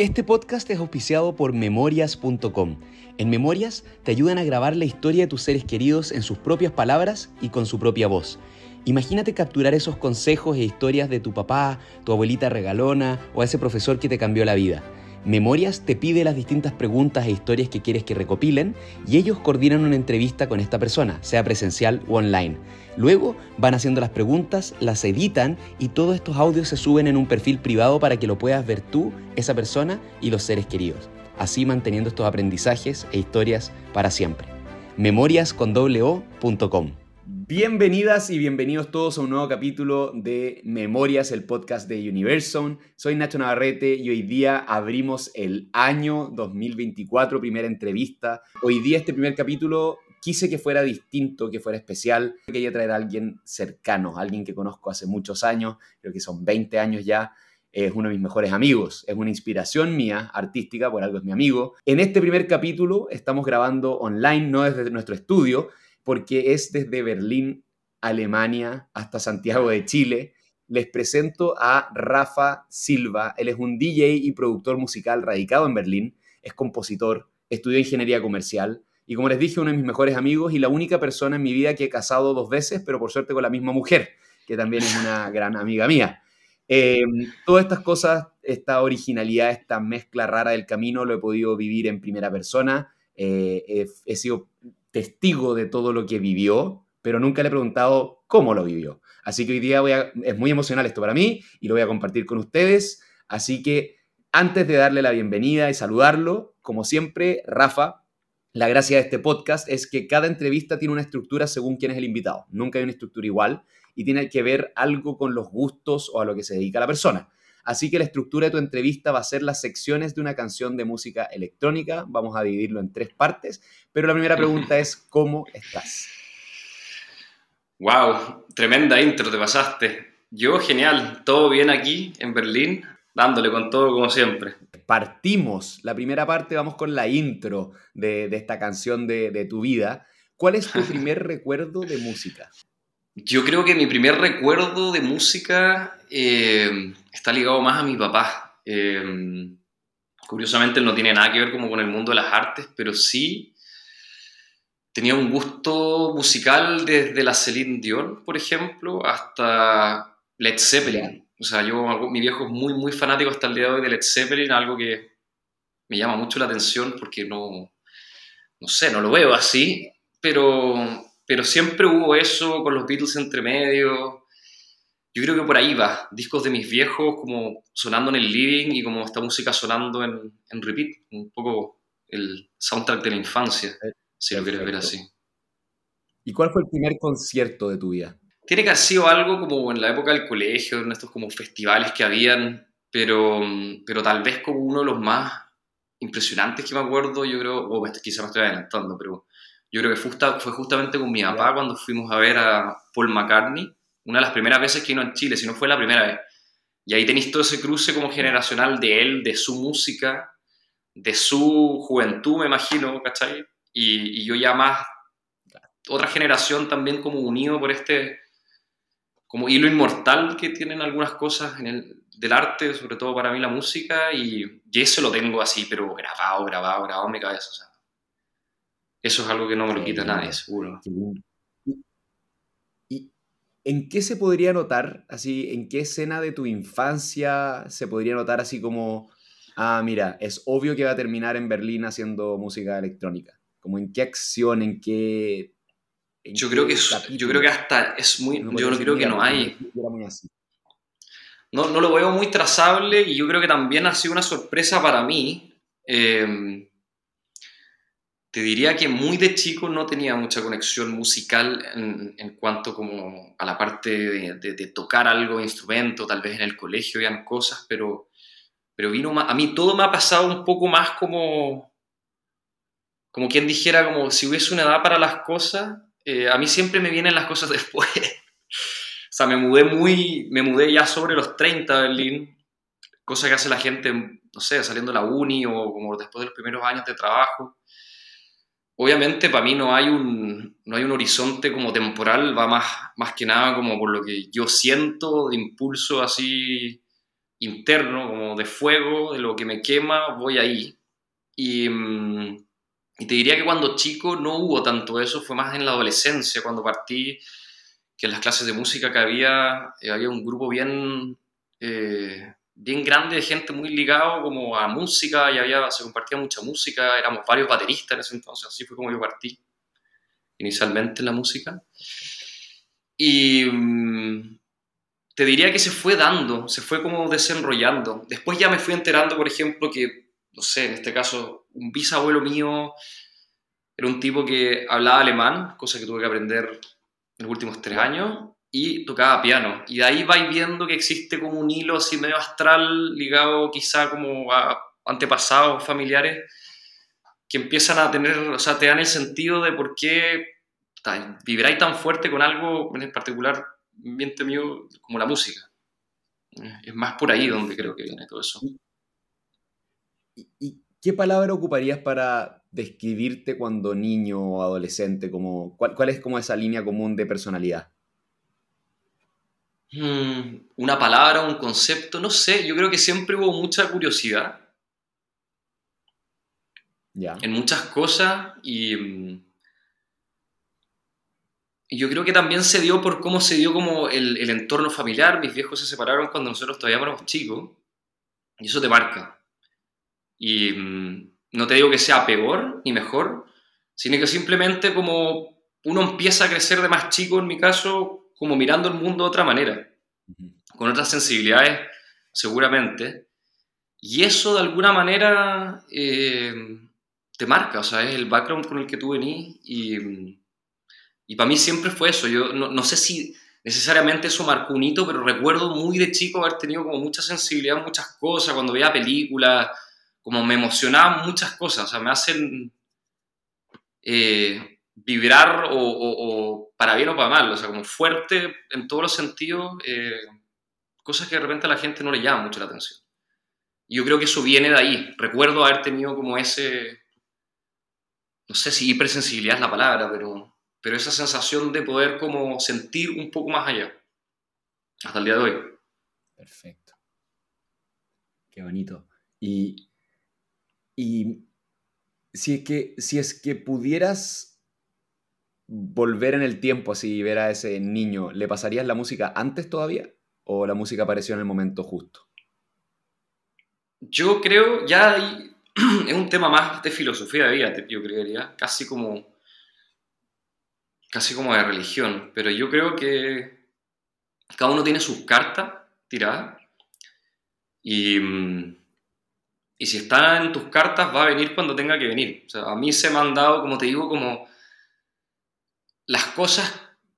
Este podcast es auspiciado por memorias.com. En Memorias te ayudan a grabar la historia de tus seres queridos en sus propias palabras y con su propia voz. Imagínate capturar esos consejos e historias de tu papá, tu abuelita regalona o ese profesor que te cambió la vida. Memorias te pide las distintas preguntas e historias que quieres que recopilen y ellos coordinan una entrevista con esta persona, sea presencial o online. Luego van haciendo las preguntas, las editan y todos estos audios se suben en un perfil privado para que lo puedas ver tú, esa persona y los seres queridos, así manteniendo estos aprendizajes e historias para siempre. memoriascondoblo.com Bienvenidas y bienvenidos todos a un nuevo capítulo de Memorias, el podcast de Universum. Soy Nacho Navarrete y hoy día abrimos el año 2024, primera entrevista. Hoy día este primer capítulo quise que fuera distinto, que fuera especial. Quería traer a alguien cercano, alguien que conozco hace muchos años, creo que son 20 años ya. Es uno de mis mejores amigos, es una inspiración mía artística, por algo es mi amigo. En este primer capítulo estamos grabando online, no desde nuestro estudio, porque es desde Berlín, Alemania, hasta Santiago de Chile. Les presento a Rafa Silva. Él es un DJ y productor musical radicado en Berlín, es compositor, estudió ingeniería comercial y como les dije, uno de mis mejores amigos y la única persona en mi vida que he casado dos veces, pero por suerte con la misma mujer, que también es una gran amiga mía. Eh, todas estas cosas, esta originalidad, esta mezcla rara del camino, lo he podido vivir en primera persona. Eh, he, sido testigo de todo lo que vivió, pero nunca le he preguntado cómo lo vivió. Así que hoy día voy a, es muy emocional esto para mí y lo voy a compartir con ustedes. Así que antes de darle la bienvenida y saludarlo, como siempre, Rafa, la gracia de este podcast es que cada entrevista tiene una estructura según quién es el invitado. Nunca hay una estructura igual y tiene que ver algo con los gustos o a lo que se dedica la persona. Así que la estructura de tu entrevista va a ser las secciones de una canción de música electrónica. Vamos a dividirlo en tres partes. Pero la primera pregunta es, ¿cómo estás? Wow, tremenda intro te pasaste. Yo genial, todo bien aquí en Berlín, dándole con todo como siempre. Partimos, la primera parte, vamos con la intro de, esta canción de, tu vida. ¿Cuál es tu primer recuerdo de música? Yo creo que mi primer recuerdo de música eh, está ligado más a mi papá. Eh, curiosamente no tiene nada que ver como con el mundo de las artes, pero sí tenía un gusto musical desde la Celine Dion, por ejemplo, hasta Led Zeppelin. O sea, yo, mi viejo es muy, muy fanático hasta el día de hoy de Led Zeppelin, algo que me llama mucho la atención porque no, no sé, no lo veo así, pero, pero siempre hubo eso con los Beatles entre medio, yo creo que por ahí va, discos de mis viejos como sonando en el living y como esta música sonando en, en repeat, un poco el soundtrack de la infancia, eh, si lo quieres ver así. ¿Y cuál fue el primer concierto de tu vida? Tiene que haber sido algo como en la época del colegio, en estos como festivales que habían, pero, pero tal vez como uno de los más impresionantes que me acuerdo, yo creo, o quizá me estoy adelantando, pero yo creo que fue, fue justamente con mi papá cuando fuimos a ver a Paul McCartney una de las primeras veces que vino en Chile, si no fue la primera vez. Y ahí tenéis todo ese cruce como generacional de él, de su música, de su juventud, me imagino, ¿cachai? Y, yo ya más, otra generación también como unido por este, como hilo inmortal que tienen algunas cosas en el, del arte, sobre todo para mí la música, y, y, eso lo tengo así, pero grabado, grabado, grabado en mi cabeza. O sea, eso es algo que no me lo quita nadie, seguro. ¿En qué se podría notar, así, en qué escena de tu infancia se podría notar así como, ah, mira, es obvio que va a terminar en Berlín haciendo música electrónica? Como en qué acción, en qué... yo, creo que yo creo que hasta es muy... yo creo que no hay... No, no lo veo muy trazable y yo creo que también ha sido una sorpresa para mí. Eh, te diría que muy de chico no tenía mucha conexión musical en, en cuanto como a la parte de, de, tocar algo, instrumento, tal vez en el colegio habían cosas, pero, pero vino a mí todo me ha pasado un poco más como, como quien dijera, como si hubiese una edad para las cosas, eh, a mí siempre me vienen las cosas después. o sea, me mudé muy, me mudé ya sobre los 30 a Berlín, cosa que hace la gente, no sé, saliendo de la uni o como después de los primeros años de trabajo obviamente para mí no hay un, no hay un horizonte como temporal, va más, más que nada como por lo que yo siento de impulso así interno, como de fuego, de lo que me quema, voy ahí. Y, mm, te diría que cuando chico no hubo tanto eso, fue más en la adolescencia, cuando partí, que en las clases de música que había, eh, había un grupo bien, eh, bien grande de gente muy ligado como a música, y había, se compartía mucha música, éramos varios bateristas en ese entonces, así fue como yo partí inicialmente en la música. Y mm, te diría que se fue dando, se fue como desenrollando. Después ya me fui enterando, por ejemplo, que, no sé, en este caso, un bisabuelo mío era un tipo que hablaba alemán, cosa que tuve que aprender en los últimos tres años, y tocaba piano. Y de ahí vais viendo que existe como un hilo así medio astral, ligado quizá como a antepasados familiares, que empiezan a tener, o sea, te dan el sentido de por qué vibráis tan fuerte con algo en particular ambiente mío como la música. Es más por ahí donde creo que viene todo eso. ¿Y, qué palabra ocuparías para describirte cuando niño o adolescente? Como, ¿cuál, es como esa línea común de personalidad? Hmm, una palabra, un concepto, no sé, yo creo que siempre hubo mucha curiosidad. Ya. En muchas cosas y mm, yo creo que también se dio por cómo se dio como el, el, entorno familiar. Mis viejos se separaron cuando nosotros todavía éramos chicos. Y eso te marca. Y mm, no te digo que sea peor ni mejor, sino que simplemente como uno empieza a crecer de más chico, en mi caso, como mirando el mundo de otra manera. Con otras sensibilidades, seguramente. Y eso de alguna manera eh, te marca. O sea, es el background con el que tú venís y y para mí siempre fue eso. Yo no, sé si necesariamente eso marcó un hito, pero recuerdo muy de chico haber tenido como mucha sensibilidad en muchas cosas, cuando veía películas, como me emocionaban muchas cosas, o sea, me hacen eh, vibrar o, para bien o para mal, o sea, como fuerte en todos los sentidos, eh, cosas que de repente a la gente no le llama mucho la atención. Y yo creo que eso viene de ahí. Recuerdo haber tenido como ese, no sé si hipersensibilidad es la palabra, pero pero esa sensación de poder como sentir un poco más allá, hasta el día de hoy. Perfecto. Qué bonito. Y, y si, es que, si es que pudieras volver en el tiempo así y ver a ese niño, ¿le pasarías la música antes todavía? ¿O la música apareció en el momento justo? Yo creo, ya es un tema más de filosofía de vida, yo creería, casi como casi como de religión, pero yo creo que cada uno tiene sus cartas tiradas y, y si está en tus cartas va a venir cuando tenga que venir. O sea, a mí se me han dado, como te digo, como las cosas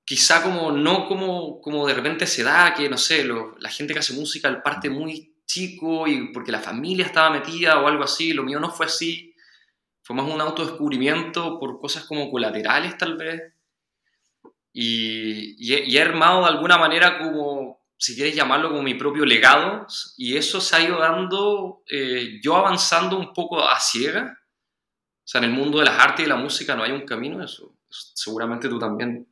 quizá como no como, como de repente se da, que no sé, la gente que hace música parte muy chico y porque la familia estaba metida o algo así, lo mío no fue así, fue más un autodescubrimiento por cosas como colaterales tal vez. Y, he, armado de alguna manera como, si quieres llamarlo, como mi propio legado, y eso se ha ido dando, eh, yo avanzando un poco a ciega. O sea, en el mundo de las artes y la música no hay un camino, eso, seguramente tú también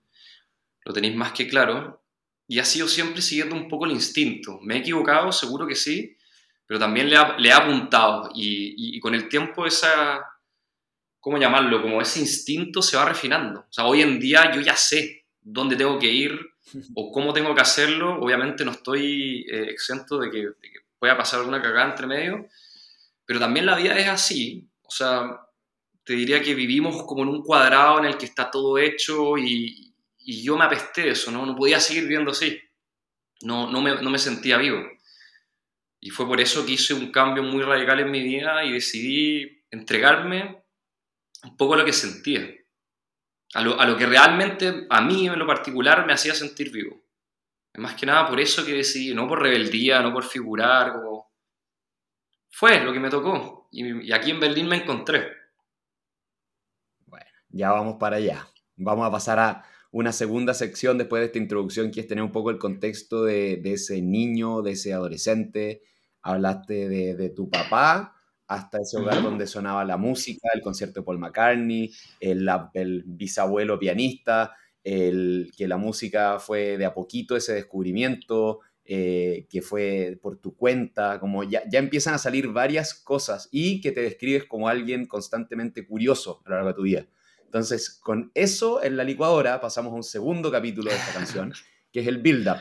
lo tenéis más que claro. Y ha sido siempre siguiendo un poco el instinto. ¿Me he equivocado? Seguro que sí, pero también le, le he apuntado. Y, y, con el tiempo esa, ¿cómo llamarlo? Como ese instinto se va refinando. O sea, hoy en día yo ya sé dónde tengo que ir o cómo tengo que hacerlo. Obviamente no estoy eh, exento de que, pueda pasar alguna cagada entre medio, pero también la vida es así. O sea, te diría que vivimos como en un cuadrado en el que está todo hecho y, yo me apesté de eso, ¿no? No podía seguir viviendo así. No, no, me, no me sentía vivo. Y fue por eso que hice un cambio muy radical en mi vida y decidí entregarme un poco a lo que sentía a lo, que realmente a mí en lo particular me hacía sentir vivo. Más que nada por eso que decidí, no por rebeldía, no por figurar. Fue lo que me tocó y, aquí en Berlín me encontré. Ya vamos para allá. Vamos a pasar a una segunda sección después de esta introducción, que es tener un poco el contexto de, ese niño, de ese adolescente. Hablaste de, de tu papá, hasta ese hogar donde sonaba la música, el concierto de Paul McCartney, el, el, bisabuelo pianista, el, que la música fue de a poquito ese descubrimiento, eh, que fue por tu cuenta, como ya, ya empiezan a salir varias cosas y que te describes como alguien constantemente curioso a lo largo de tu vida. Entonces, con eso en la licuadora pasamos a un segundo capítulo de esta canción, que es el build-up.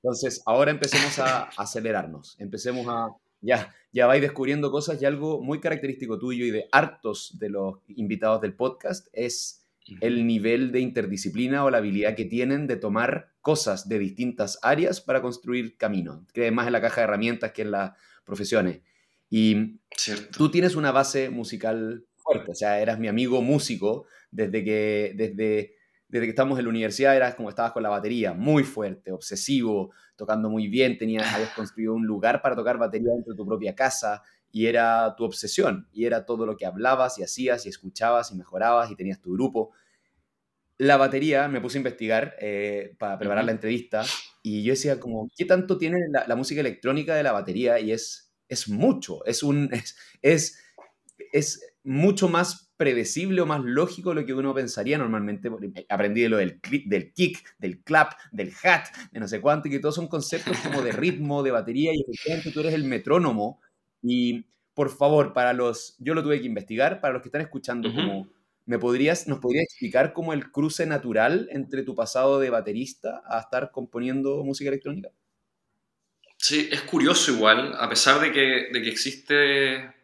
Entonces, ahora empecemos a acelerarnos, empecemos a, ya, ya vais descubriendo cosas y algo muy característico tuyo y de hartos de los invitados del podcast es el nivel de interdisciplina o la habilidad que tienen de tomar cosas de distintas áreas para construir caminos. Crees más en la caja de herramientas que en las profesiones. Y tú tienes una base musical fuerte, o sea, eras mi amigo músico desde que, desde, desde que estamos en la universidad, eras como estabas con la batería, muy fuerte, obsesivo, tocando muy bien, tenías, habías construido un lugar para tocar batería dentro de tu propia casa, y era tu obsesión, y era todo lo que hablabas y hacías y escuchabas y mejorabas y tenías tu grupo. La batería, me puse a investigar eh, para preparar la entrevista y yo decía como, ¿qué tanto tiene la, música electrónica de la batería? Y es, es mucho, es, un, es, es, mucho más predecible o más lógico de lo que uno pensaría normalmente. Aprendí de lo del, del kick, del clap, del hat, de no sé cuánto, y que todos son conceptos como de ritmo, de batería, y efectivamente tú eres el metrónomo y por favor, para los, yo lo tuve que investigar, para los que están escuchando, ¿me podrías, ¿nos podrías explicar cómo el cruce natural entre tu pasado de baterista a estar componiendo música electrónica? Sí, es curioso igual, a pesar de que, de que existe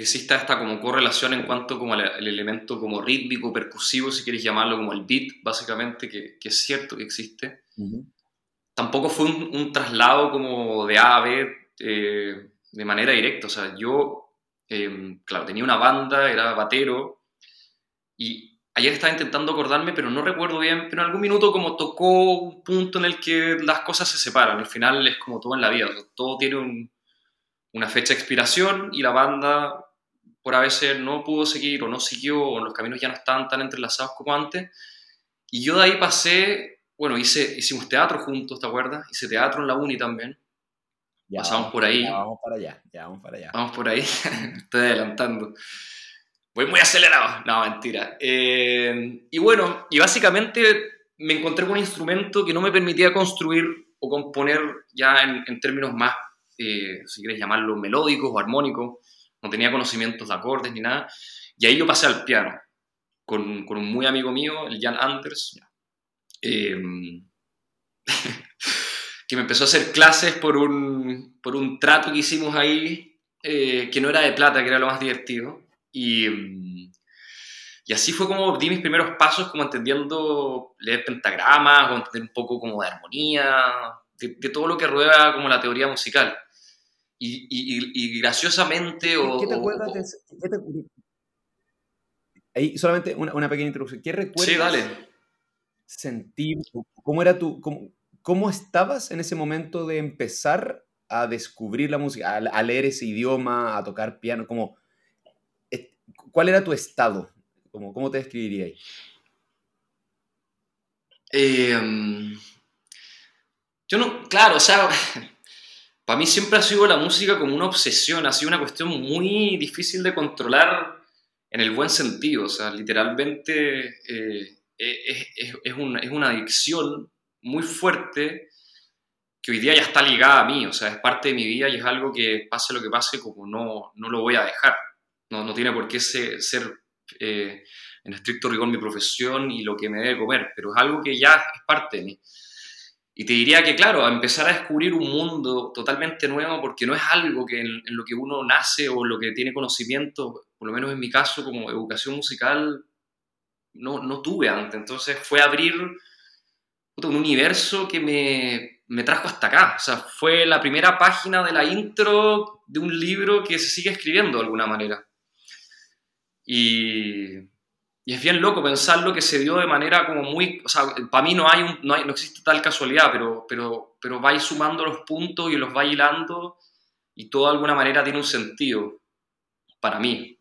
exista esta como correlación en cuanto como al, elemento como rítmico, percusivo, si quieres llamarlo como el beat, básicamente, que, que es cierto que existe. Tampoco fue un, traslado como de A a B eh, de manera directa. O sea, yo, em, claro, tenía una banda, era batero, y ayer estaba intentando acordarme, pero no recuerdo bien, pero en algún minuto como tocó un punto en el que las cosas se separan. Al final es como todo en la vida, todo tiene una fecha de expiración y la banda por a veces no pudo seguir o no siguió o los caminos ya no estaban tan entrelazados como antes. Y yo de ahí pasé, bueno, hice, hicimos teatro juntos, ¿te acuerdas? Hice teatro en la uni también. Ya Pasamos por ahí. Ya vamos para allá, ya vamos para allá. Vamos por ahí, estoy adelantando. Voy muy acelerado. No, mentira. Eh, y bueno, y básicamente me encontré con un instrumento que no me permitía construir o componer ya en, términos más, eh, si quieres llamarlo, melódicos o armónicos. No tenía conocimientos de acordes ni nada. Y ahí yo pasé al piano con, con un muy amigo mío, el Jan Anders. Eh, que me empezó a hacer clases por un, por un trato que hicimos ahí, eh, que no era de plata, que era lo más divertido. Y, mm, y así fue como di mis primeros pasos, como entendiendo leer pentagramas, o entender un poco como de armonía, de, todo lo que rueda como la teoría musical. Y, y, graciosamente... O, ¿Qué te acuerdas de Ahí solamente una, una, pequeña introducción. ¿Qué recuerdas? Sí, dale. Sentir, ¿cómo era tu, cómo, ¿Cómo estabas en ese momento de empezar a descubrir la música, a, leer ese idioma, a tocar piano? Como, ¿Cuál era tu estado? Como, ¿Cómo te describirías? Em, yo no, claro, o sea, para mí siempre ha sido la música como una obsesión, ha sido una cuestión muy difícil de controlar en el buen sentido, o sea, literalmente eh, es, es, una, es, una, adicción muy fuerte que hoy día ya está ligada a mí, o sea, es parte de mi vida y es algo que pase lo que pase, como no, no lo voy a dejar. No, no tiene por qué ser, ser eh, en estricto rigor mi profesión y lo que me debe comer, pero es algo que ya es parte de mí. Y te diría que, claro, a empezar a descubrir un mundo totalmente nuevo, porque no es algo que en, lo que uno nace o lo que tiene conocimiento, por lo menos en mi caso, como educación musical, no, no tuve antes. Entonces fue abrir un universo que me, me, trajo hasta acá. O sea, fue la primera página de la intro de un libro que se sigue escribiendo de alguna manera. Y, y es bien loco pensarlo que se dio de manera como muy... O sea, para mí no, hay, no, hay no existe tal casualidad, pero, pero, pero vais sumando los puntos y los vais hilando y todo de alguna manera tiene un sentido para mí.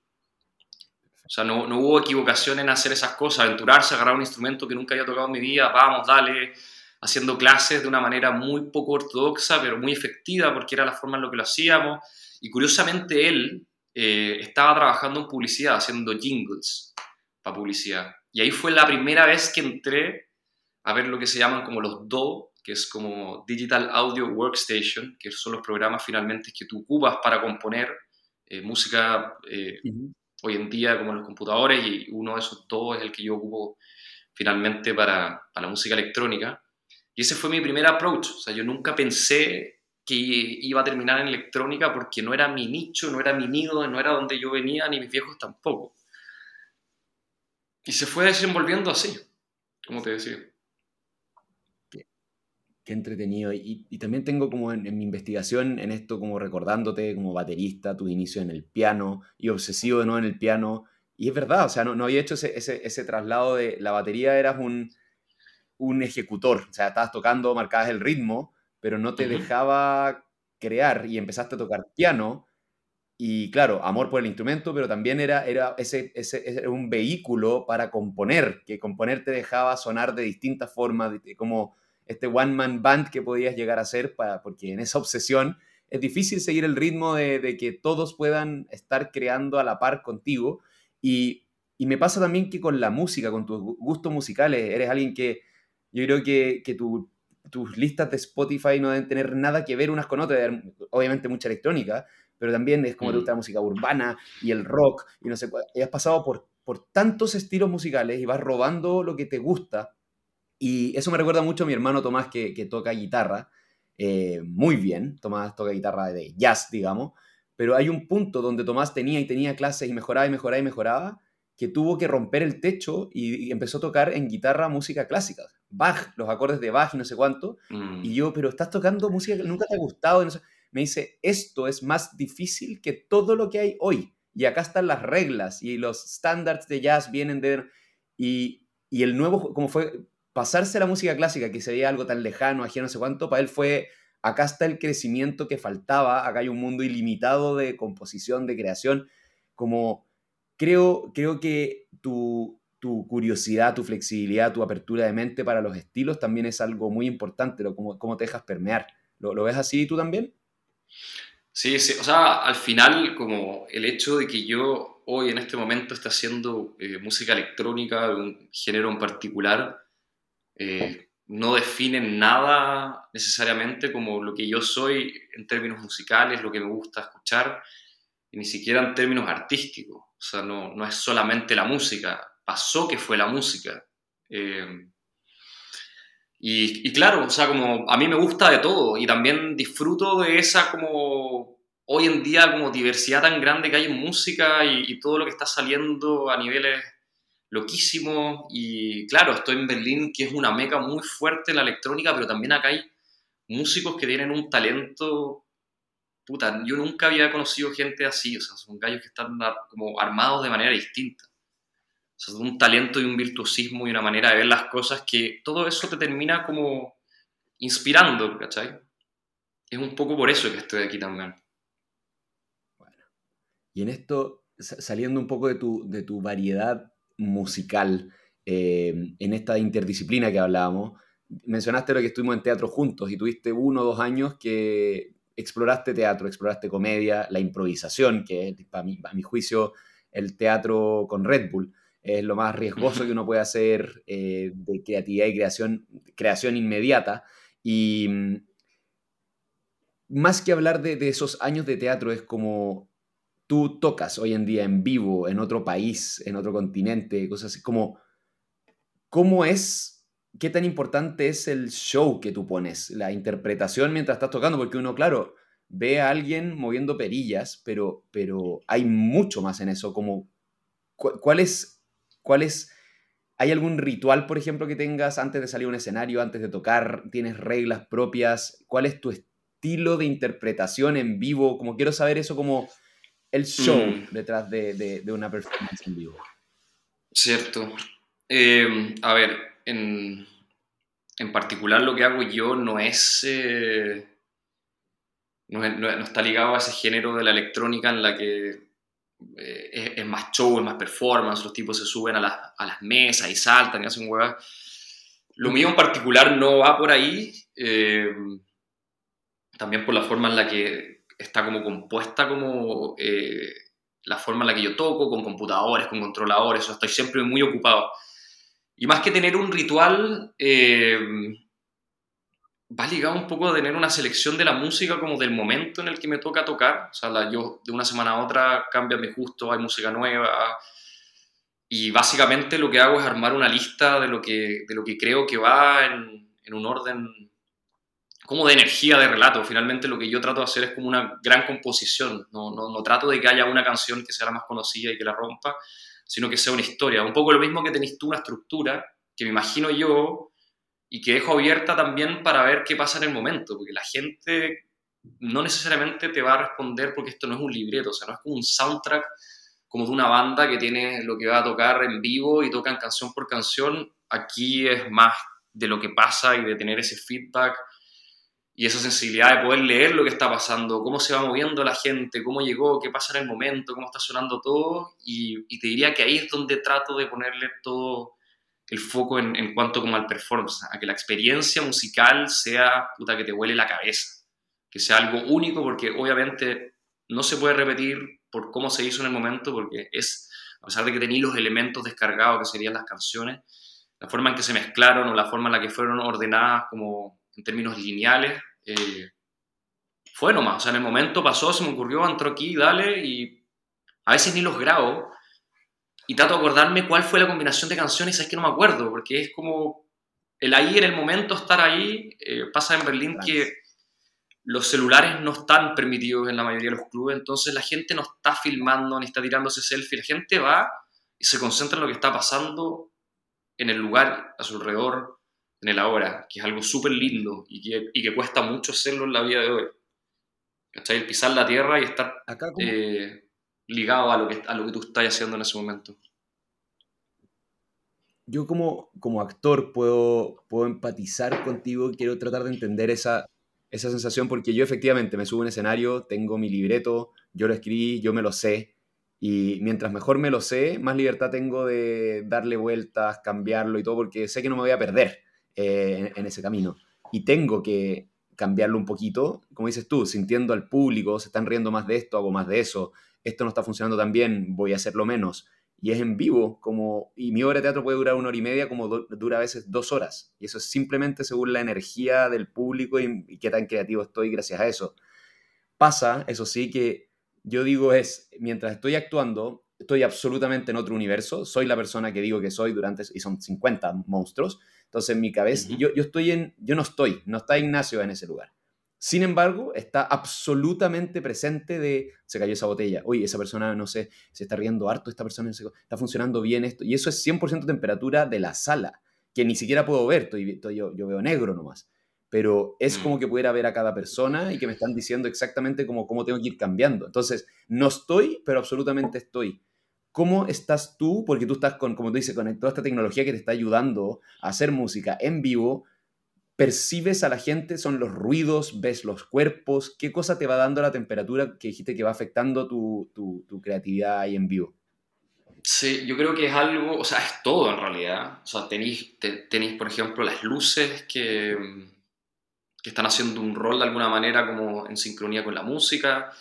O sea, no, no, hubo equivocación en hacer esas cosas, aventurarse, agarrar un instrumento que nunca había tocado en mi vida, vamos, dale, haciendo clases de una manera muy poco ortodoxa, pero muy efectiva, porque era la forma en la que lo hacíamos. Y curiosamente él eh, estaba trabajando en publicidad, haciendo jingles para publicidad. Y ahí fue la primera vez que entré a ver lo que se llaman como los do, que es como Digital Audio Workstation, que son los programas finalmente que tú ocupas para componer eh, música eh, hoy en día como en los computadores y uno de esos dos es el que yo ocupo finalmente para, para la música electrónica. Y ese fue mi primer approach, o sea, yo nunca pensé que iba a terminar en electrónica porque no era mi nicho, no era mi nido, no era donde yo venía, ni mis viejos tampoco. Y se fue desenvolviendo así, como te decía. Qué, entretenido. Y, también tengo como en, mi investigación en esto, como recordándote como baterista, tu inicio en el piano y obsesivo de nuevo en el piano. Y es verdad, o sea, no, no había hecho ese, ese, ese, traslado de la batería, eras un, un ejecutor, o sea, estabas tocando, marcabas el ritmo, pero no te dejaba crear y empezaste a tocar piano. Y claro, amor por el instrumento, pero también era, era ese, ese, un vehículo para componer, que componer te dejaba sonar de distintas formas, como este one-man band que podías llegar a ser, para, porque en esa obsesión es difícil seguir el ritmo de, de, que todos puedan estar creando a la par contigo. Y, y, me pasa también que con la música, con tus gustos musicales, eres alguien que yo creo que, que tu, tus listas de Spotify no deben tener nada que ver unas con otras, obviamente mucha electrónica, pero también es como te gusta la mm. música urbana y el rock y no sé cuál. Y has pasado por, por tantos estilos musicales y vas robando lo que te gusta. Y eso me recuerda mucho a mi hermano Tomás que, que toca guitarra eh, muy bien. Tomás toca guitarra de jazz, digamos. Pero hay un punto donde Tomás tenía y tenía clases y mejoraba y mejoraba y mejoraba que tuvo que romper el techo y, empezó a tocar en guitarra música clásica. Bach, los acordes de Bach y no sé cuánto. Mm. Y yo, pero estás tocando música que nunca te ha gustado. Me dice, esto es más difícil que todo lo que hay hoy. Y acá están las reglas y los estándares de jazz vienen de... Y, y el nuevo, como fue pasarse a la música clásica, que se veía algo tan lejano, ajeno, no sé cuánto, para él fue, acá está el crecimiento que faltaba, acá hay un mundo ilimitado de composición, de creación, como creo, creo que tu, tu curiosidad, tu flexibilidad, tu apertura de mente para los estilos también es algo muy importante, lo, cómo, cómo te dejas permear. ¿Lo, ¿Lo, ves así tú también? Sí, sí, o sea, al final como el hecho de que yo hoy en este momento esté haciendo eh, música electrónica de un género en particular, eh, no define nada necesariamente como lo que yo soy en términos musicales, lo que me gusta escuchar, ni siquiera en términos artísticos. O sea, no, no es solamente la música, pasó que fue la música. Eh, y, y, claro, o sea, como a mí me gusta de todo y también disfruto de esa como hoy en día como diversidad tan grande que hay en música y, y todo lo que está saliendo a niveles loquísimos. Y claro, estoy en Berlín, que es una meca muy fuerte en la electrónica, pero también acá hay músicos que tienen un talento puta, yo nunca había conocido gente así, o sea, son gallos que están como armados de manera distinta. Sea, un talento y un virtuosismo y una manera de ver las cosas que todo eso te termina como inspirando, ¿cachai? Es un poco por eso que estoy aquí también. Bueno, y en esto, saliendo un poco de tu, de tu variedad musical, eh, en esta interdisciplina que hablábamos, mencionaste lo que estuvimos en teatro juntos y tuviste uno o dos años que exploraste teatro, exploraste comedia, la improvisación, que es, para mi, mi juicio, el teatro con Red Bull. Es lo más riesgoso que uno puede hacer eh, de creatividad y creación, creación inmediata. Y mm, más que hablar de, de, esos años de teatro, es como tú tocas hoy en día en vivo, en otro país, en otro continente, cosas así, como, ¿cómo es qué tan importante es el show que tú pones, la interpretación mientras estás tocando, porque uno, claro, ve a alguien moviendo perillas, pero, pero hay mucho más en eso, como, ¿cuál es, cuál es, hay algún ritual, por ejemplo, que tengas antes de salir a un escenario, antes de tocar, tienes reglas propias, cuál es tu estilo de interpretación en vivo, como quiero saber eso como el show mm. detrás de, de, una performance en vivo. Cierto. Eh, a ver, en, en particular lo que hago yo no es, eh, no, está ligado a ese género de la electrónica en la que eh, es, más show, es más performance, los tipos se suben a, las mesas y saltan y hacen huevas. Lo mío en particular no va por ahí, eh, también por la forma en la que está como compuesta como la forma en la que yo toco, con computadores, con controladores, estoy siempre muy ocupado. Y más que tener un ritual, eh, va ligado un poco a tener una selección de la música como del momento en el que me toca tocar. O sea, yo de una semana a otra cambia mi gusto, hay música nueva. Y básicamente lo que hago es armar una lista de lo que, de lo que creo que va en, en un orden como de energía de relato. Finalmente lo que yo trato de hacer es como una gran composición. No, no, no, trato de que haya una canción que sea la más conocida y que la rompa, sino que sea una historia. Un poco lo mismo que tenés tú, una estructura, que me imagino yo y que dejo abierta también para ver qué pasa en el momento, porque la gente no necesariamente te va a responder porque esto no es un libreto, o sea, no es como un soundtrack como de una banda que tiene lo que va a tocar en vivo y tocan canción por canción. Aquí es más de lo que pasa y de tener ese feedback y esa sensibilidad de poder leer lo que está pasando, cómo se va moviendo la gente, cómo llegó, qué pasa en el momento, cómo está sonando todo. Y, y te diría que ahí es donde trato de ponerle todo el foco en, cuanto como al performance, a que la experiencia musical sea puta que te huele la cabeza, que sea algo único porque obviamente no se puede repetir por cómo se hizo en el momento porque es, a pesar de que tenía los elementos descargados que serían las canciones, la forma en que se mezclaron o la forma en la que fueron ordenadas como en términos lineales, eh, fue nomás, o sea, en el momento pasó, se me ocurrió, entró aquí, dale, y a veces ni los grabo, y trato de acordarme cuál fue la combinación de canciones, es que no me acuerdo, porque es como el ahí en el momento, estar ahí. Eh, pasa en Berlín que los celulares no están permitidos en la mayoría de los clubes, entonces la gente no está filmando ni está tirándose selfie, la gente va y se concentra en lo que está pasando en el lugar, a su alrededor, en el ahora, que es algo súper lindo y que, y que, cuesta mucho hacerlo en la vida de hoy. ¿Cachai? El pisar la tierra y estar... Acá eh, ligado a lo que, a lo que tú estás haciendo en ese momento. Yo como, como actor puedo, puedo empatizar contigo quiero tratar de entender esa, esa sensación porque yo efectivamente me subo a escenario, tengo mi libreto, yo lo escribí, yo me lo sé y mientras mejor me lo sé, más libertad tengo de darle vueltas, cambiarlo y todo porque sé que no me voy a perder eh, en, en ese camino. Y tengo que cambiarlo un poquito, como dices tú, sintiendo al público, se están riendo más de esto, hago más de eso, esto no está funcionando tan bien, voy a hacerlo menos. Y es en vivo, como, y mi obra de teatro puede durar una hora y media, como dura a veces dos horas. Y eso es simplemente según la energía del público y, y qué tan creativo estoy gracias a eso. Pasa, eso sí, que yo digo es, mientras estoy actuando, estoy absolutamente en otro universo, soy la persona que digo que soy durante, y son 50 monstruos, entonces en mi cabeza, uh -huh. yo, yo estoy en, yo no estoy, no está Ignacio en ese lugar. Sin embargo, está absolutamente presente de, se cayó esa botella, oye, esa persona, no sé, se está riendo harto, esta persona está funcionando bien esto, y eso es 100% temperatura de la sala, que ni siquiera puedo ver, estoy, estoy, yo, yo, veo negro nomás, pero es como que pudiera ver a cada persona y que me están diciendo exactamente cómo, cómo tengo que ir cambiando. Entonces, no estoy, pero absolutamente estoy. ¿Cómo estás tú? Porque tú estás con, como tú dices, con toda esta tecnología que te está ayudando a hacer música en vivo, percibes a la gente, son los ruidos, ves los cuerpos, qué cosa te va dando la temperatura que dijiste que va afectando tu, tu, creatividad ahí en vivo. Sí, yo creo que es algo, o sea, es todo en realidad. O sea, tenéis, tenéis por ejemplo, las luces que, que están haciendo un rol de alguna manera como en sincronía con la música.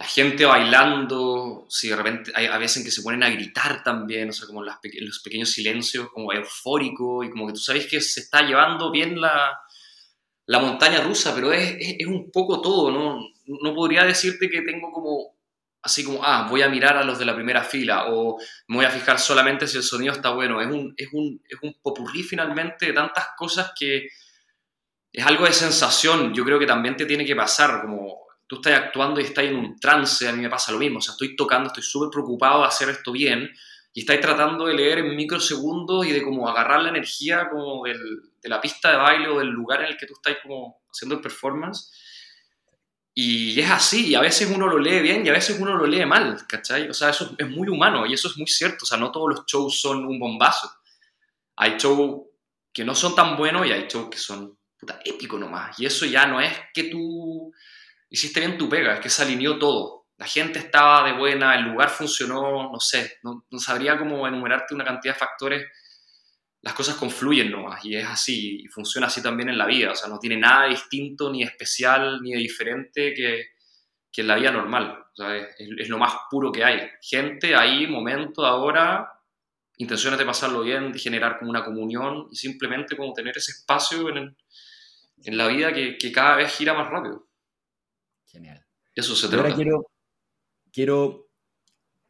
La gente bailando, si de repente hay a veces que se ponen a gritar también, o sea, como los pequeños silencios, como eufórico, y como que tú sabes que se está llevando bien la, la montaña rusa, pero es, es, es, un poco todo, ¿no? No podría decirte que tengo como, así como, ah, voy a mirar a los de la primera fila, o me voy a fijar solamente si el sonido está bueno. Es un, es un, es un popurrí finalmente de tantas cosas que es algo de sensación, yo creo que también te tiene que pasar, como tú estás actuando y estás en un trance, a mí me pasa lo mismo, o sea, estoy tocando, estoy súper preocupado de hacer esto bien y estáis tratando de leer en microsegundos y de como agarrar la energía como del, de la pista de baile o del lugar en el que tú estás como haciendo el performance. Y es así, y a veces uno lo lee bien y a veces uno lo lee mal, ¿cachai? O sea, eso es muy humano y eso es muy cierto, o sea, no todos los shows son un bombazo. Hay shows que no son tan buenos y hay shows que son puta épico nomás. Y eso ya no es que tú hiciste bien tu pega, es que se alineó todo. La gente estaba de buena, el lugar funcionó, no sé, no, no, sabría cómo enumerarte una cantidad de factores. Las cosas confluyen nomás y es así, y funciona así también en la vida. O sea, no tiene nada distinto, ni especial, ni diferente que, que en la vida normal. O sea, es, lo más puro que hay. Gente ahí, momento, ahora, intenciones de pasarlo bien, de generar como una comunión y simplemente como tener ese espacio en en la vida que, que cada vez gira más rápido. Genial. Eso se Ahora quiero, quiero,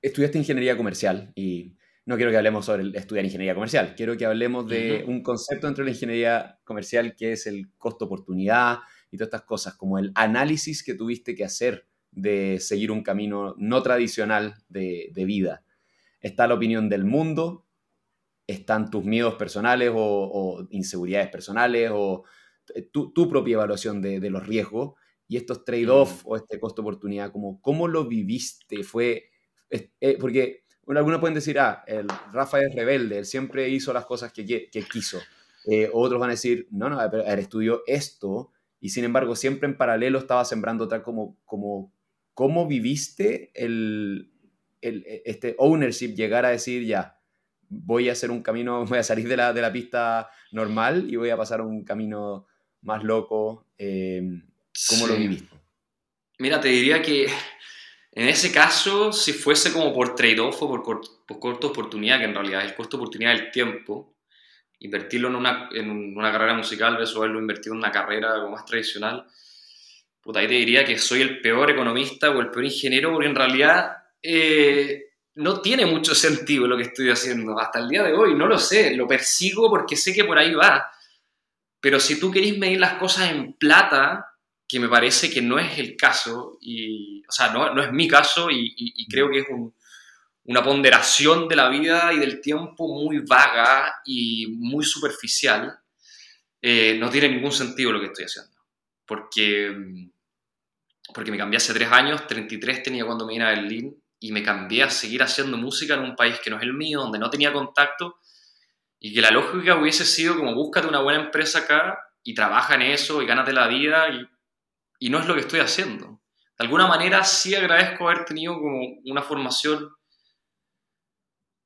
estudiaste ingeniería comercial y no quiero que hablemos sobre el estudiar ingeniería comercial, quiero que hablemos de un concepto dentro de la ingeniería comercial que es el costo-oportunidad y todas estas cosas, como el análisis que tuviste que hacer de seguir un camino no tradicional de, vida. Está la opinión del mundo, están tus miedos personales o, inseguridades personales o eh, tu, propia evaluación de, los riesgos y estos trade-off o este costo-oportunidad, como, ¿cómo lo viviste? Fue, eh, porque bueno, algunos pueden decir, ah, el Rafa es rebelde, él siempre hizo las cosas que, que quiso. Eh, otros van a decir, no, no, pero él estudió esto y sin embargo siempre en paralelo estaba sembrando tal como, como cómo viviste el, el, este ownership, llegar a decir, ya, voy a hacer un camino, voy a salir de la, de la pista normal y voy a pasar a un camino más loco. Eh, ¿Cómo lo viviste? Mira, te diría que en ese caso, si fuese como por trade-off o por, corta oportunidad, que en realidad es corta oportunidad del tiempo, invertirlo en una, en una carrera musical versus haberlo invertido en una carrera más tradicional, puta, ahí te diría que soy el peor economista o el peor ingeniero, porque en realidad eh, no tiene mucho sentido lo que estoy haciendo. Hasta el día de hoy no lo sé, lo persigo porque sé que por ahí va. Pero si tú querés medir las cosas en plata, que me parece que no es el caso, y, o sea, no, no es mi caso y, creo que es una ponderación de la vida y del tiempo muy vaga y muy superficial, eh, no tiene ningún sentido lo que estoy haciendo. Porque, porque me cambié hace tres años, 33 tenía cuando me vine a Berlín, y me cambié a seguir haciendo música en un país que no es el mío, donde no tenía contacto, y que la lógica hubiese sido como búscate una buena empresa acá y trabaja en eso y gánate la vida y y no es lo que estoy haciendo. De alguna manera sí agradezco haber tenido como una formación,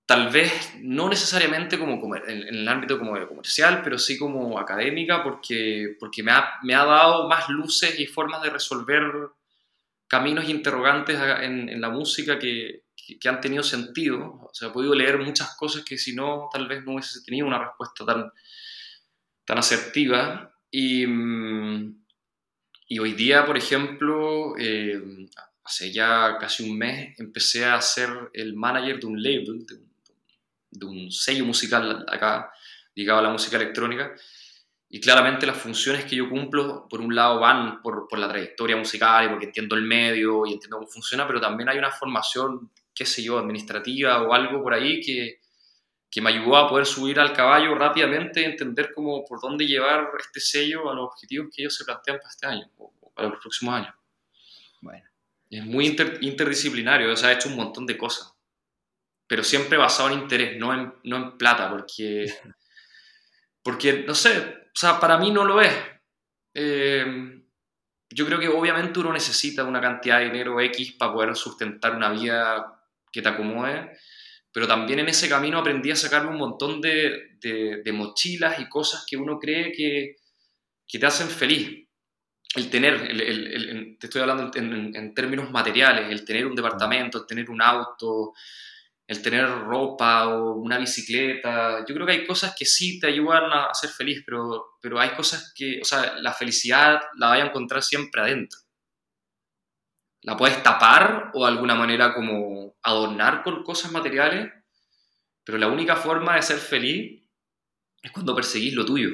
tal vez no necesariamente como en, el ámbito como comercial, pero sí como académica, porque, porque me, ha, me ha dado más luces y formas de resolver caminos interrogantes en, en la música que, que, han tenido sentido. O sea, he podido leer muchas cosas que si no, tal vez no hubiese tenido una respuesta tan, tan asertiva. Y, mm, y hoy día, por ejemplo, eh, hace ya casi un mes, empecé a ser el manager de un label, de un, sello musical acá, ligado a la música electrónica. Y claramente las funciones que yo cumplo, por un lado, van por, por, la trayectoria musical y porque entiendo el medio y entiendo cómo funciona, pero también hay una formación, qué sé yo, administrativa o algo por ahí que, que me ayudó a poder subir al caballo rápidamente y entender cómo, por dónde llevar este sello a los objetivos que ellos se plantean para este año o, para los próximos años. Bueno. Es muy interdisciplinario, o sea, ha hecho un montón de cosas, pero siempre basado en interés, no en, no en plata, porque, porque, no sé, o sea, para mí no lo es. Eh, yo creo que obviamente uno necesita una cantidad de dinero X para poder sustentar una vida que te acomode, pero también en ese camino aprendí a sacarme un montón de, mochilas y cosas que uno cree que, que te hacen feliz. El tener, el, te estoy hablando en, en, términos materiales, el tener un departamento, el tener un auto, el tener ropa o una bicicleta. Yo creo que hay cosas que sí te ayudan a, ser feliz, pero, pero hay cosas que, o sea, la felicidad la vas a encontrar siempre adentro la puedes tapar o de alguna manera como adornar con cosas materiales, pero la única forma de ser feliz es cuando perseguís lo tuyo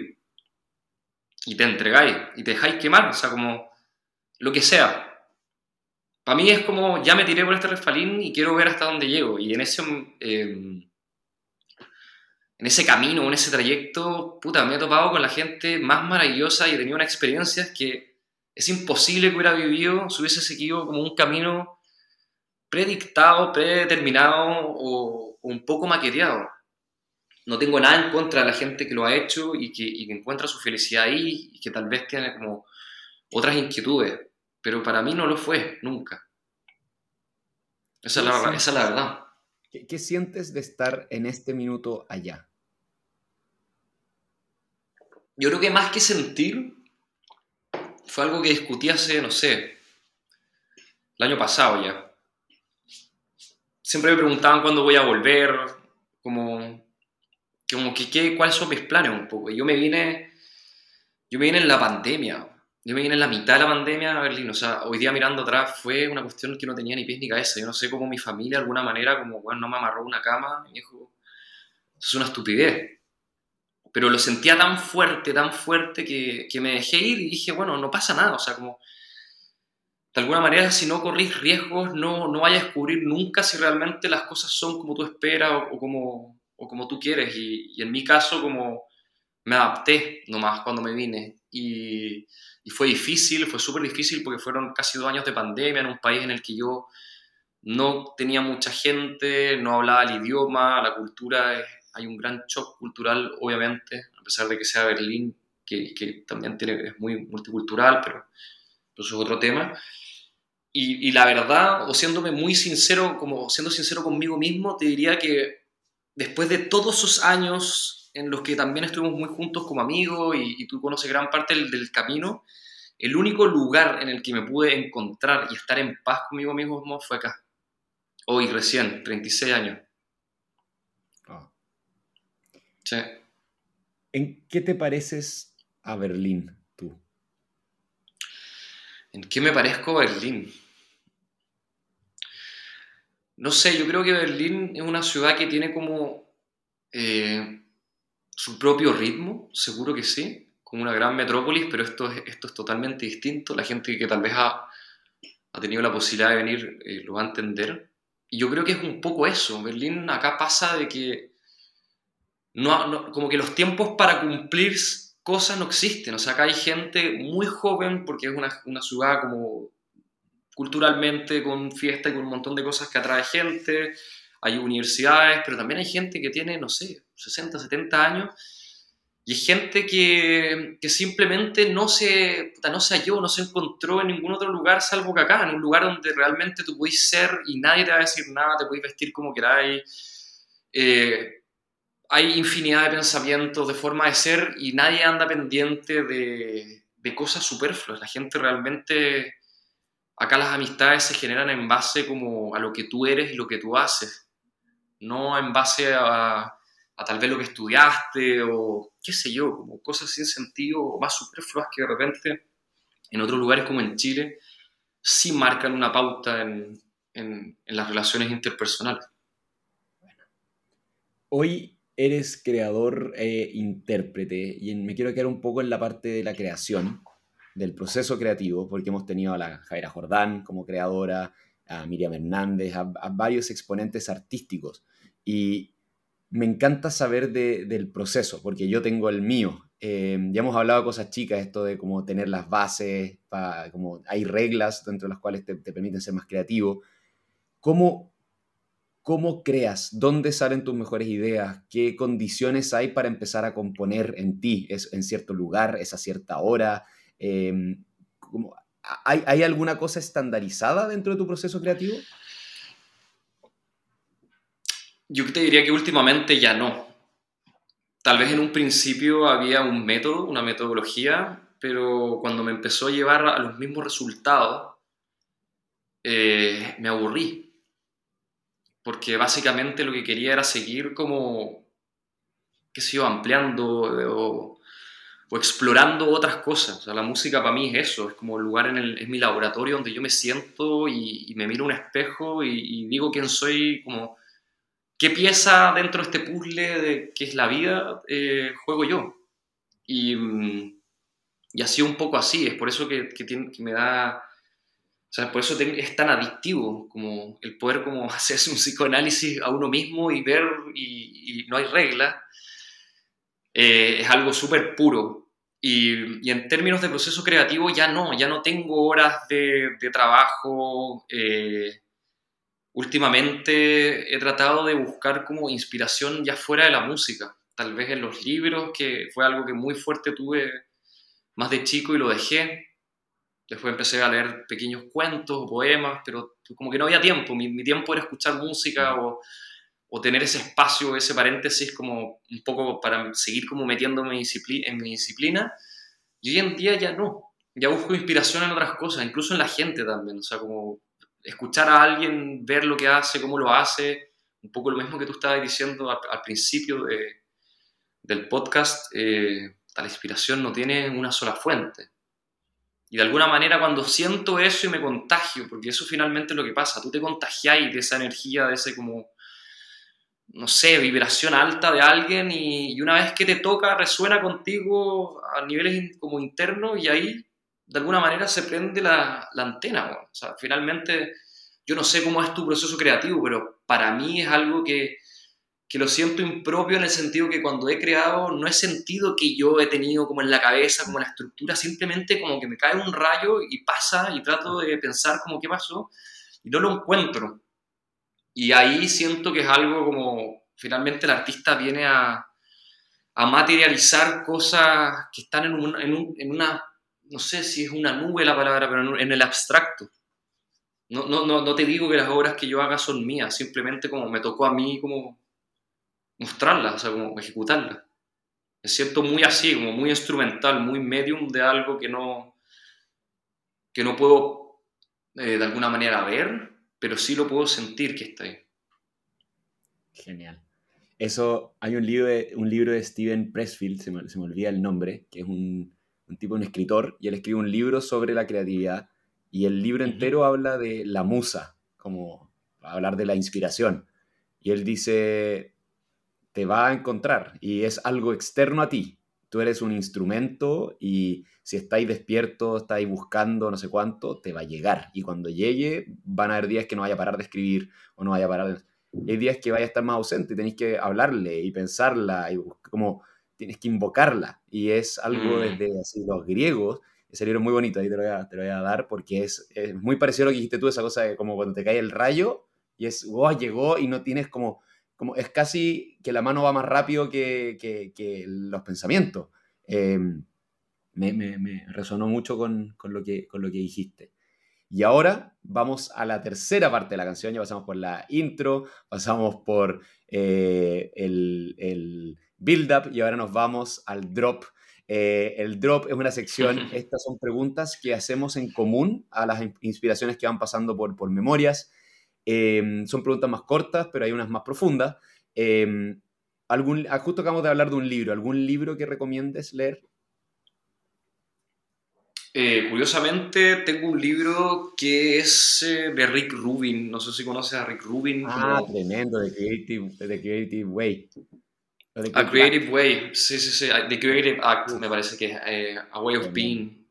y te entregáis y te dejáis quemar, o sea, como lo que sea. Para mí es como, ya me tiré por este refalín y quiero ver hasta dónde llego. Y en ese, em, en ese camino, en ese trayecto, puta, me he topado con la gente más maravillosa y he tenido unas experiencias que es imposible que hubiera vivido si hubiese seguido como un camino predictado, predeterminado o, un poco maqueteado. No tengo nada en contra de la gente que lo ha hecho y que, encuentra su felicidad ahí y que tal vez tiene como otras inquietudes, pero para mí no lo fue, nunca. Esa, es la, esa es la, verdad. ¿Qué, ¿Qué sientes de estar en este minuto allá? Yo creo que más que sentir, fue algo que discutí hace, no sé, el año pasado ya. Siempre me preguntaban cuándo voy a volver, como, como que, ¿qué, cuáles son mis planes un poco. Yo me vine Yo me vine en la pandemia. Yo me vine en la mitad de la pandemia a Berlín. O sea, hoy día mirando atrás fue una cuestión que no tenía ni pies ni cabeza. Yo no sé cómo mi familia, de alguna manera, como, bueno, no me amarró una cama. Me dijo, eso es una estupidez. Pero lo sentía tan fuerte, tan fuerte, que, que me dejé ir y dije, bueno, no pasa nada. O sea, como de alguna manera, si no corrís riesgos, no, no vayas a descubrir nunca si realmente las cosas son como tú esperas o, como, o como tú quieres. Y, y, en mi caso, como me adapté nomás cuando me vine. Y, y fue difícil, fue súper difícil porque fueron casi dos años de pandemia en un país en el que yo no tenía mucha gente, no hablaba el idioma, la cultura, hay un gran shock cultural, obviamente, a pesar de que sea Berlín, que, también tiene, es muy multicultural, pero eso es otro tema. Y, la verdad, o siéndome muy sincero, como siendo sincero conmigo mismo, te diría que después de todos esos años en los que también estuvimos muy juntos como amigos y, tú conoces gran parte del, camino, el único lugar en el que me pude encontrar y estar en paz conmigo mismo fue acá. Hoy recién, 36 años. Ah. Sí. ¿En qué te pareces a Berlín? ¿En qué me parezco a Berlín? No sé, yo creo que Berlín es una ciudad que tiene como eh, su propio ritmo, seguro que sí, como una gran metrópolis, pero esto es, esto es totalmente distinto. La gente que tal vez ha, ha tenido la posibilidad de venir eh, lo va a entender. Y yo creo que es un poco eso. Berlín acá pasa de que no, como que los tiempos para cumplir cosas no existen. O sea, acá hay gente muy joven porque es una, una ciudad como culturalmente con fiesta y con un montón de cosas que atrae gente. Hay universidades, pero también hay gente que tiene, no sé, 60, 70 años. Y gente que, que simplemente no se, no se halló, no se encontró en ningún otro lugar salvo que acá, en un lugar donde realmente tú puedes ser y nadie te va a decir nada, te puedes vestir como queráis. Eh, hay infinidad de pensamientos, de forma de ser y nadie anda pendiente de, cosas superfluas. La gente realmente, acá las amistades se generan en base como a lo que tú eres y lo que tú haces, no en base a, tal vez lo que estudiaste o qué sé yo, como cosas sin sentido o más superfluas que de repente en otros lugares como en Chile sí marcan una pauta en, en, en las relaciones interpersonales. Hoy eres creador e intérprete y me quiero quedar un poco en la parte de la creación, del proceso creativo, porque hemos tenido a la Jaira Jordán como creadora, a Miriam Hernández, a, varios exponentes artísticos. Y me encanta saber del proceso, porque yo tengo el mío. Eh, ya hemos hablado de cosas chicas, esto de cómo tener las bases, como hay reglas dentro de las cuales te, te permiten ser más creativo. ¿Cómo, ¿Cómo creas? ¿Dónde salen tus mejores ideas? ¿Qué condiciones hay para empezar a componer en ti? ¿Es en cierto lugar? ¿Es a cierta hora? Em, ¿hay, alguna cosa estandarizada dentro de tu proceso creativo? Yo te diría que últimamente ya no. Tal vez en un principio había un método, una metodología, pero cuando me empezó a llevar a los mismos resultados, eh, me aburrí porque básicamente lo que quería era seguir como, qué sé yo, ampliando eh, o, explorando otras cosas. O sea, la música para mí es eso, es como el lugar en el, es mi laboratorio donde yo me siento y, me miro un espejo y, digo quién soy, como qué pieza dentro de este puzzle de que es la vida eh, juego yo. Y, mm, y así un poco así, es por eso que me da o sea, por eso es tan adictivo como el poder como hacerse un psicoanálisis a uno mismo y ver y, no hay regla. Eh, es algo súper puro. Y, y, en términos de proceso creativo ya no, ya no tengo horas de, de trabajo. Eh, últimamente he tratado de buscar como inspiración ya fuera de la música, tal vez en los libros, que fue algo que muy fuerte tuve más de chico y lo dejé Después empecé a leer pequeños cuentos o poemas, pero como que no había tiempo. Mi, tiempo era escuchar música o, o, tener ese espacio, ese paréntesis como un poco para seguir como metiéndome en mi disciplina. Y hoy en día ya no. Ya busco inspiración en otras cosas, incluso en la gente también. O sea, como escuchar a alguien, ver lo que hace, cómo lo hace. Un poco lo mismo que tú estabas diciendo al, principio de, del podcast. Eh, la inspiración no tiene una sola fuente. Y de alguna manera cuando siento eso y me contagio, porque eso finalmente es lo que pasa, tú te contagiáis de esa energía, de ese como, no sé, vibración alta de alguien y, una vez que te toca resuena contigo a niveles como internos y ahí de alguna manera se prende la, la antena. O sea, finalmente yo no sé cómo es tu proceso creativo, pero para mí es algo que que lo siento impropio en el sentido que cuando he creado no he sentido que yo he tenido como en la cabeza, como la estructura, simplemente como que me cae un rayo y pasa y trato de pensar como qué pasó y no lo encuentro. Y ahí siento que es algo como finalmente el artista viene a, a materializar cosas que están en, un, en, en, una, no sé si es una nube la palabra, pero en el abstracto. No, no, no, no te digo que las obras que yo haga son mías, simplemente como me tocó a mí como mostrarla, o sea, como ejecutarla. Es cierto, muy así, como muy instrumental, muy medium de algo que no, que no puedo eh, de alguna manera ver, pero sí lo puedo sentir que está ahí. Genial. Eso, hay un libro de, un libro de Steven Pressfield, se me, se me olvida el nombre, que es un, un, tipo, un escritor, y él escribe un libro sobre la creatividad, y el libro entero habla de la musa, como hablar de la inspiración. Y él dice, te va a encontrar y es algo externo a ti. Tú eres un instrumento y si estáis despierto, estáis buscando no sé cuánto, te va a llegar. Y cuando llegue, van a haber días que no vaya a parar de escribir o no vaya a parar de... hay días que vaya a estar más ausente y tenéis que hablarle y pensarla y como tienes que invocarla. Y es algo mm. desde así, los griegos. Ese libro es muy bonito, ahí te lo voy a, te lo voy a dar porque es, es, muy parecido a lo que dijiste tú, esa cosa de como cuando te cae el rayo y es, wow, llegó y no tienes como como es casi que la mano va más rápido que, que, los pensamientos. Em, me, me, resonó mucho con, con, lo que, con lo que dijiste. Y ahora vamos a la tercera parte de la canción, ya pasamos por la intro, pasamos por eh, el, el build-up y ahora nos vamos al drop. Eh, el drop es una sección, estas son preguntas que hacemos en común a las inspiraciones que van pasando por, por memorias. Em, son preguntas más cortas, pero hay unas más profundas. Em, algún, ah, justo acabamos de hablar de un libro. ¿Algún libro que recomiendes leer? Eh, curiosamente, tengo un libro que es eh, de Rick Rubin. No sé si conoces a Rick Rubin. Ah, tremendo, The Creative, The Creative Way. a Creative Way, sí, sí, sí. The Creative Act, me parece que es eh, A Way of Being,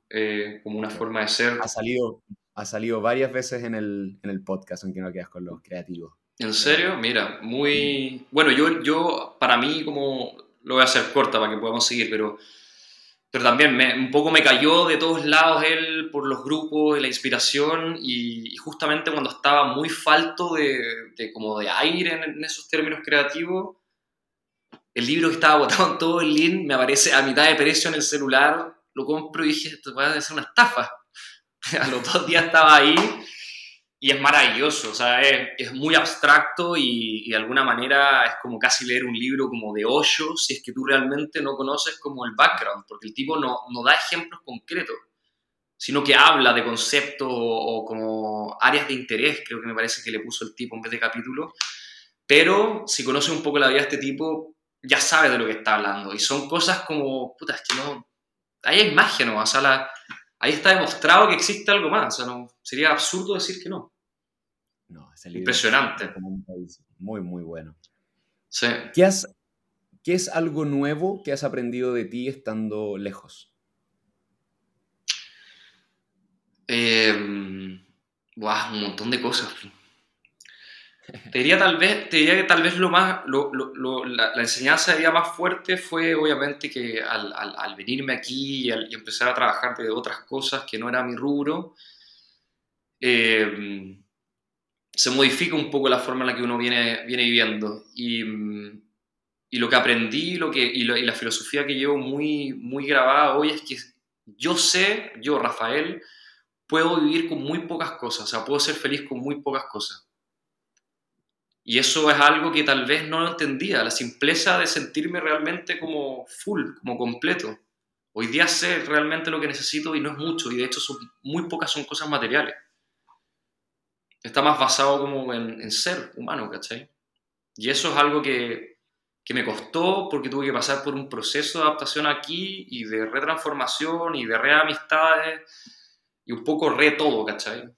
como una forma de ser. Ha salido, ha salido varias veces en el, en el podcast, aunque no quedas con los creativos. ¿En serio? Mira, muy... Bueno, yo, yo para mí como... Lo voy a hacer corta para que podamos seguir, pero, pero también me, un poco me cayó de todos lados él por los grupos y la inspiración y, justamente cuando estaba muy falto de, de como de aire en, en, esos términos creativos, el libro que estaba botado en todo el link me aparece a mitad de precio en el celular, lo compro y dije, esto va a ser una estafa. a los dos días estaba ahí y es maravilloso, o sea, es, es muy abstracto y, y, de alguna manera es como casi leer un libro como de hoyo si es que tú realmente no conoces como el background, porque el tipo no, no da ejemplos concretos, sino que habla de conceptos o, o, como áreas de interés, creo que me parece que le puso el tipo en vez de capítulo, pero si conoces un poco la vida de este tipo, ya sabes de lo que está hablando y son cosas como, puta, es que no, ahí hay magia, ¿no? O sea, la, ahí está demostrado que existe algo más. O sea, no, sería absurdo decir que no. no Impresionante. muy, muy bueno. Sí. ¿Qué, has, ¿Qué es algo nuevo que has aprendido de ti estando lejos? Eh, un montón de cosas. Te diría tal vez, te diría que tal vez lo más, lo, lo, la, enseñanza de más fuerte fue obviamente que al, al, venirme aquí y, empezar a trabajar de otras cosas que no era mi rubro, eh, se modifica un poco la forma en la que uno viene, viene viviendo. Y, y lo que aprendí lo que, y, y la filosofía que llevo muy, muy grabada hoy es que yo sé, yo, Rafael, puedo vivir con muy pocas cosas, o sea, puedo ser feliz con muy pocas cosas y eso es algo que tal vez no entendía, la simpleza de sentirme realmente como full, como completo. Hoy día sé realmente lo que necesito y no es mucho, y de hecho muy pocas son cosas materiales. Está más basado como en, en ser humano, ¿cachai? Y eso es algo que, que me costó porque tuve que pasar por un proceso de adaptación aquí y de retransformación y de reamistades y un poco re todo, ¿cachai?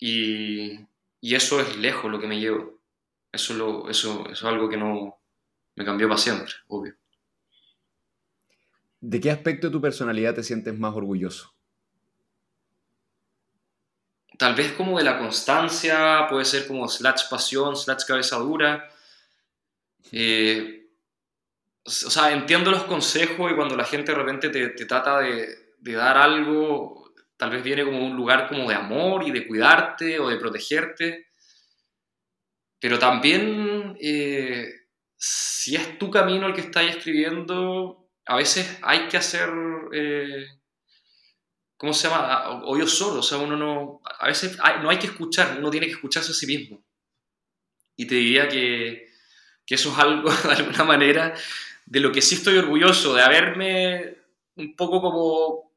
Y, y eso es lejos lo que me llevo. Eso, lo, eso, eso es algo que no me cambió para siempre, obvio. ¿De qué aspecto de tu personalidad te sientes más orgulloso? Tal vez como de la constancia, puede ser como slash pasión, slash cabeza dura. Eh, o sea, entiendo los consejos y cuando la gente de repente te, te trata de, de, dar algo, tal vez viene como un lugar como de amor y de cuidarte o de protegerte. Pero también, eh, si es tu camino el que estás escribiendo, a veces hay que hacer, eh, ¿cómo se llama? Oídos sordos, o sea, uno no, a veces no hay que escuchar, uno tiene que escucharse a sí mismo. Y te diría que, que eso es algo, de alguna manera, de lo que sí estoy orgulloso, de haberme un poco como,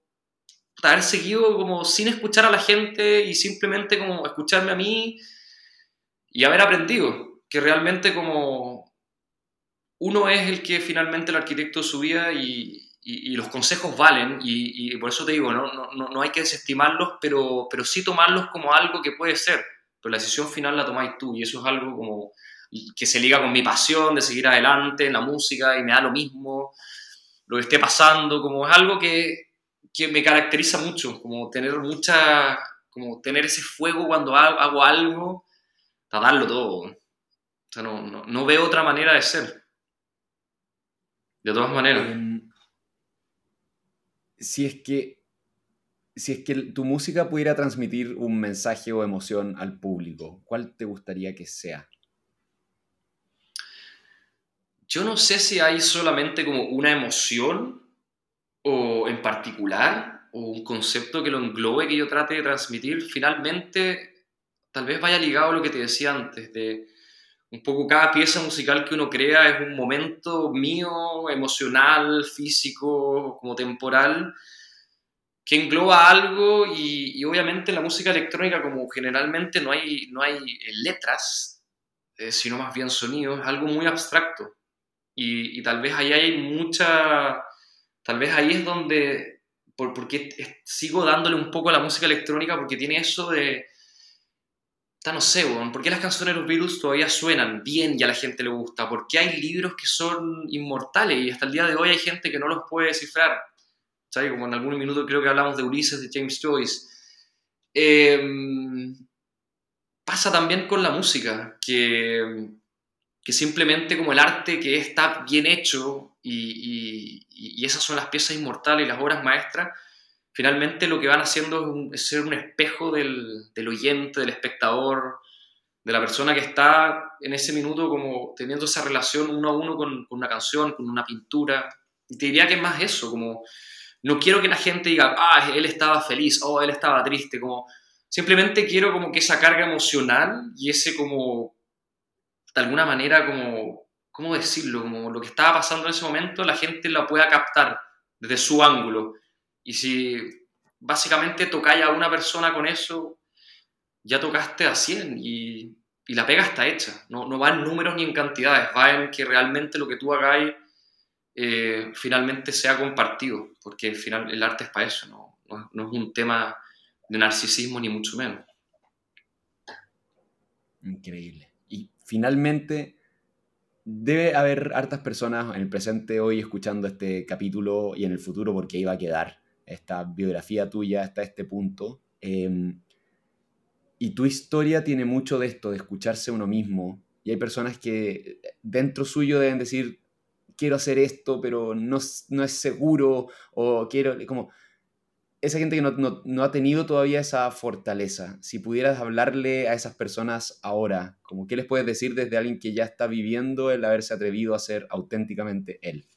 haber seguido como sin escuchar a la gente y simplemente como escucharme a mí y haber aprendido que realmente como uno es el que finalmente el arquitecto de su vida y, los consejos valen y, por eso te digo, ¿no? No, no, hay que desestimarlos, pero, pero sí tomarlos como algo que puede ser, pero la decisión final la tomáis tú y eso es algo como que se liga con mi pasión de seguir adelante en la música y me da lo mismo lo que esté pasando, como es algo que, que me caracteriza mucho, como tener mucha, como tener ese fuego cuando hago algo, para darlo todo. O sea, no, no, no veo otra manera de ser. De todas maneras. Em, si es que. Si es que tu música pudiera transmitir un mensaje o emoción al público, ¿cuál te gustaría que sea? Yo no sé si hay solamente como una emoción o en particular o un concepto que lo englobe que yo trate de transmitir. Finalmente, tal vez vaya ligado a lo que te decía antes, de un poco cada pieza musical que uno crea es un momento mío, emocional, físico, como temporal, que engloba algo y, obviamente la música electrónica como generalmente no hay, no hay letras, eh, sino más bien sonidos, es algo muy abstracto. Y, tal vez ahí hay mucha, tal vez ahí es donde, por, porque sigo dándole un poco a la música electrónica porque tiene eso de no sé, ¿por qué las canciones de los Beatles todavía suenan bien y a la gente le gusta? ¿Por qué hay libros que son inmortales y hasta el día de hoy hay gente que no los puede descifrar? ¿Sabes? Como en algún minuto creo que hablamos de Ulises de James Joyce. Em, pasa también con la música, que, que, simplemente como el arte que está bien hecho y, y esas son las piezas inmortales y las obras maestras, finalmente lo que van haciendo es, ser un espejo del, oyente, del espectador, de la persona que está en ese minuto como teniendo esa relación uno a uno con, con, una canción, con una pintura. Y te diría que es más eso, como no quiero que la gente diga, ah, él estaba feliz, o oh, él estaba triste, como simplemente quiero como que esa carga emocional y ese como, de alguna manera como, ¿cómo decirlo? Como lo que estaba pasando en ese momento, la gente la pueda captar desde su ángulo y si básicamente tocáis a una persona con eso, ya tocaste a 100 y, y la pega está hecha. No, no, va en números ni en cantidades, va en que realmente lo que tú hagáis eh, finalmente sea compartido, porque al final el arte es para eso, no, no, no es un tema de narcisismo ni mucho menos. Increíble. Y finalmente, debe haber hartas personas en el presente hoy escuchando este capítulo y en el futuro porque iba a quedar esta biografía tuya hasta este punto. Em, y tu historia tiene mucho de esto, de escucharse uno mismo. Y hay personas que dentro suyo deben decir, quiero hacer esto, pero no, no es seguro, o quiero, como, esa gente que no, no, ha tenido todavía esa fortaleza, si pudieras hablarle a esas personas ahora, como, ¿qué les puedes decir desde alguien que ya está viviendo el haberse atrevido a ser auténticamente él?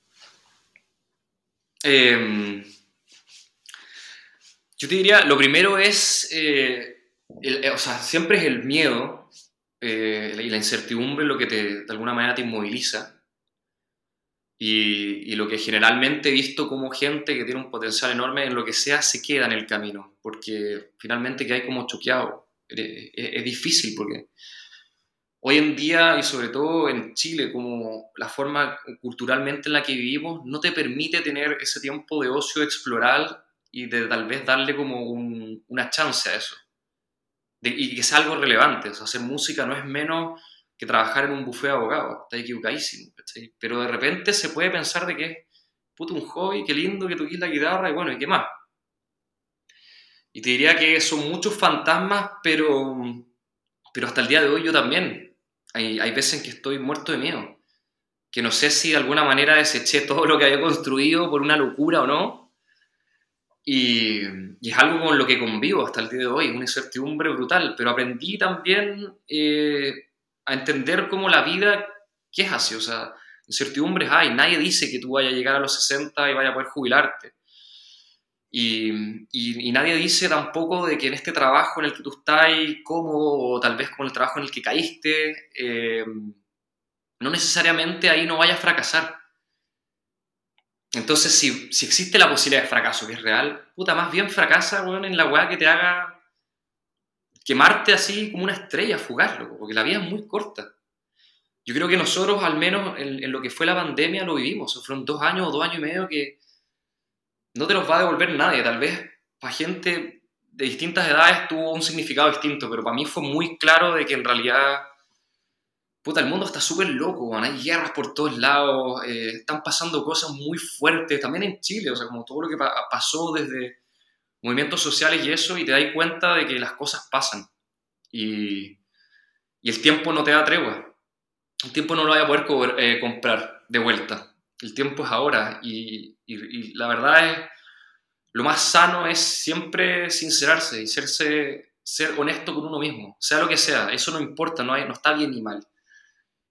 Eh, yo te diría, lo primero es, eh, eh, o sea, siempre es el miedo eh, y la incertidumbre lo que te, de alguna manera te inmoviliza. Y, lo que generalmente he visto como gente que tiene un potencial enorme en lo que sea se queda en el camino, porque finalmente que hay como choqueado. Es, difícil porque hoy en día y sobre todo en Chile, como la forma culturalmente en la que vivimos, no te permite tener ese tiempo de ocio, explorar y de tal vez darle como una chance a eso. y que sea algo relevante. O hacer música no es menos que trabajar en un buffet de abogados. Está equivocadísimo. Pero de repente se puede pensar de que es puto un hobby, qué lindo que toques la guitarra y bueno, ¿y qué más? Y te diría que son muchos fantasmas, pero, pero hasta el día de hoy yo también. Hay, hay veces en que estoy muerto de miedo. Que no sé si de alguna manera deseché todo lo que había construido por una locura o no. Y, y, es algo con lo que convivo hasta el día de hoy, una incertidumbre brutal. Pero aprendí también eh, a entender cómo la vida, ¿qué es así? O sea, incertidumbres hay. Nadie dice que tú vayas a llegar a los 60 y vayas a poder jubilarte. Y, y, nadie dice tampoco de que en este trabajo en el que tú estás cómodo o tal vez con el trabajo en el que caíste, eh, no necesariamente ahí no vayas a fracasar. Entonces, si, si, existe la posibilidad de fracaso, que es real, puta, más bien fracasa, bueno, en la weá que te haga quemarte así como una estrella, fugarlo, porque la vida es muy corta. Yo creo que nosotros, al menos en, lo que fue la pandemia, lo vivimos. Fueron dos años o dos años y medio que no te los va a devolver nadie. Tal vez para gente de distintas edades tuvo un significado distinto, pero para mí fue muy claro de que en realidad, puta, el mundo está súper loco, hay guerras por todos lados, eh, están pasando cosas muy fuertes, también en Chile, o sea, como todo lo que pasó desde movimientos sociales y eso, y te das cuenta de que las cosas pasan. Y, y el tiempo no te da tregua. El tiempo no lo voy a poder eh, comprar de vuelta. El tiempo es ahora y, y, la verdad es, lo más sano es siempre sincerarse y serse, ser honesto con uno mismo, sea lo que sea, eso no importa, no, hay, no está bien ni mal.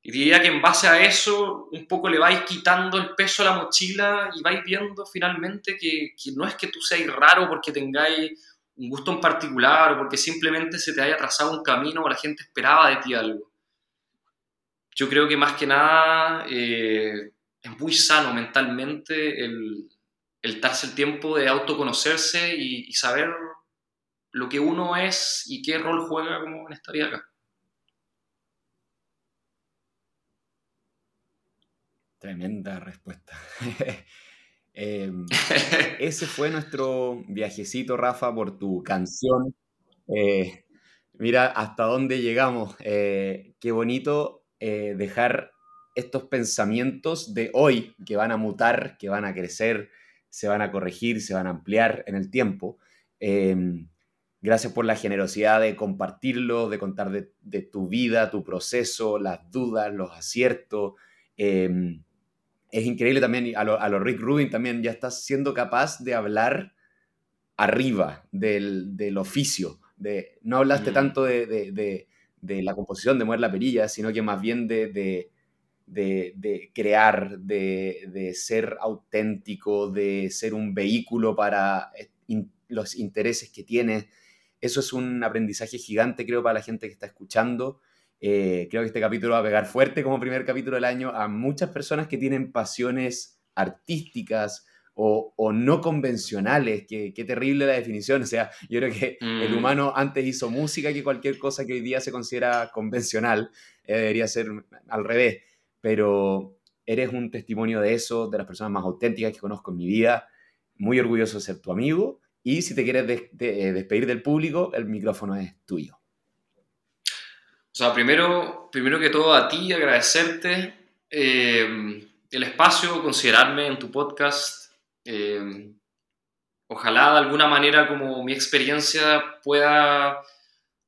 Y diría que en base a eso, un poco le vais quitando el peso a la mochila y vais viendo finalmente que, que no es que tú seas raro porque tengáis un gusto en particular o porque simplemente se te haya trazado un camino o la gente esperaba de ti algo. Yo creo que más que nada eh, es muy sano mentalmente el, el darse el tiempo de autoconocerse y, y, saber lo que uno es y qué rol juega como en esta vida acá. Tremenda respuesta. eh, ese fue nuestro viajecito, Rafa, por tu canción. Eh, mira hasta dónde llegamos. Eh, qué bonito eh, dejar estos pensamientos de hoy que van a mutar, que van a crecer, se van a corregir, se van a ampliar en el tiempo. Eh, gracias por la generosidad de compartirlo, de contar de, de, tu vida, tu proceso, las dudas, los aciertos. Eh, es increíble también, a lo, a lo, Rick Rubin también ya estás siendo capaz de hablar arriba del, del oficio. De, no hablaste mm. tanto de, de, de, la composición, de mover la perilla, sino que más bien de de, de crear, de, de, ser auténtico, de ser un vehículo para eh, in, los intereses que tienes. Eso es un aprendizaje gigante, creo, para la gente que está escuchando. Eh, creo que este capítulo va a pegar fuerte como primer capítulo del año a muchas personas que tienen pasiones artísticas o, o no convencionales. Qué, qué, terrible la definición. O sea, yo creo que mm. el humano antes hizo música que cualquier cosa que hoy día se considera convencional. Eh, debería ser al revés pero eres un testimonio de eso, de las personas más auténticas que conozco en mi vida. Muy orgulloso de ser tu amigo. Y si te quieres de, de, eh, despedir del público, el micrófono es tuyo. O sea, primero, primero que todo a ti agradecerte eh, el espacio, considerarme en tu podcast. Eh, ojalá de alguna manera como mi experiencia pueda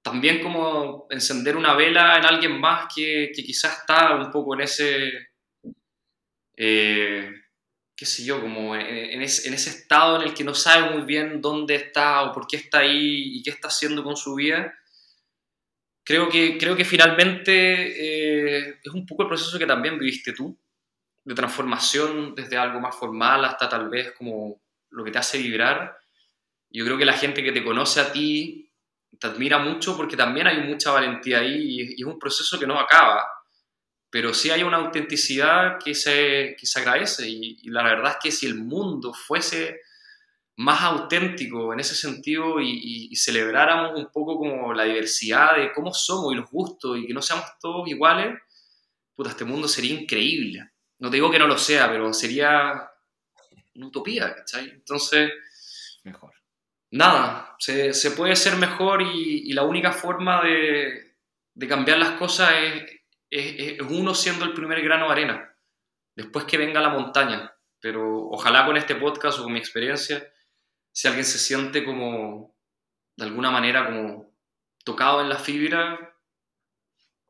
también como encender una vela en alguien más que, que quizás está un poco en ese, eh, qué sé yo, como en, ese, en, ese, estado en el que no sabe muy bien dónde está o por qué está ahí y qué está haciendo con su vida. Creo que, creo que finalmente eh, es un poco el proceso que también viviste tú, de transformación desde algo más formal hasta tal vez como lo que te hace vibrar. Yo creo que la gente que te conoce a ti te admira mucho porque también hay mucha valentía ahí y, es un proceso que no acaba, pero sí hay una autenticidad que se, que se agradece y, y, la verdad es que si el mundo fuese más auténtico en ese sentido y, y, celebráramos un poco como la diversidad de cómo somos y los gustos y que no seamos todos iguales, puta, este mundo sería increíble. No te digo que no lo sea, pero sería una utopía, ¿cachai? Entonces, mejor. Nada, se, se puede ser mejor y, y la única forma de, de, cambiar las cosas es, es, es uno siendo el primer grano de arena, después que venga la montaña. Pero ojalá con este podcast o con mi experiencia si alguien se siente como, de alguna manera, como tocado en la fibra,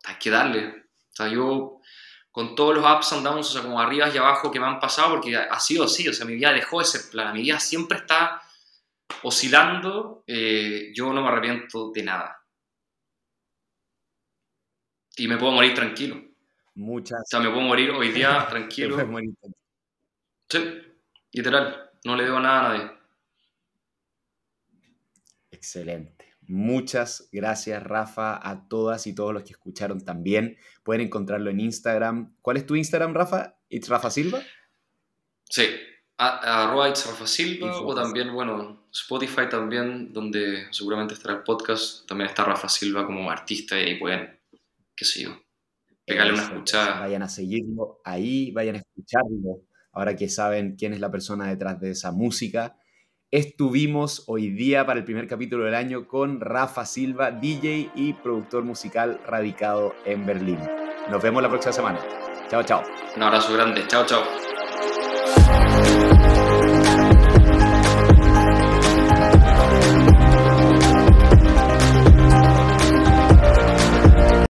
hay que darle. O sea, yo con todos los ups and downs, o sea, como arriba y abajo que me han pasado, porque ha sido así, o sea, mi vida dejó de ser plana, mi vida siempre está oscilando, eh, yo no me arrepiento de nada. Y me puedo morir tranquilo. Muchas. O sea, me puedo morir hoy día tranquilo. sí, literal, no le debo nada a nadie. Excelente. Muchas gracias, Rafa, a todas y todos los que escucharon también. Pueden encontrarlo en Instagram. ¿Cuál es tu Instagram, Rafa? ¿It's Rafa Silva? Sí, arroba It's Rafa Silva o también, bueno, Spotify también, donde seguramente estará el podcast. También está Rafa Silva como artista y ahí pueden, qué sé yo, pegarle una escuchada. Vayan a seguirlo ahí, vayan a escucharlo. Ahora que saben quién es la persona detrás de esa música Estuvimos hoy día para el primer capítulo del año con Rafa Silva, DJ y productor musical radicado en Berlín. Nos vemos la próxima semana. Chao, chao. Un abrazo grande. Chao, chao.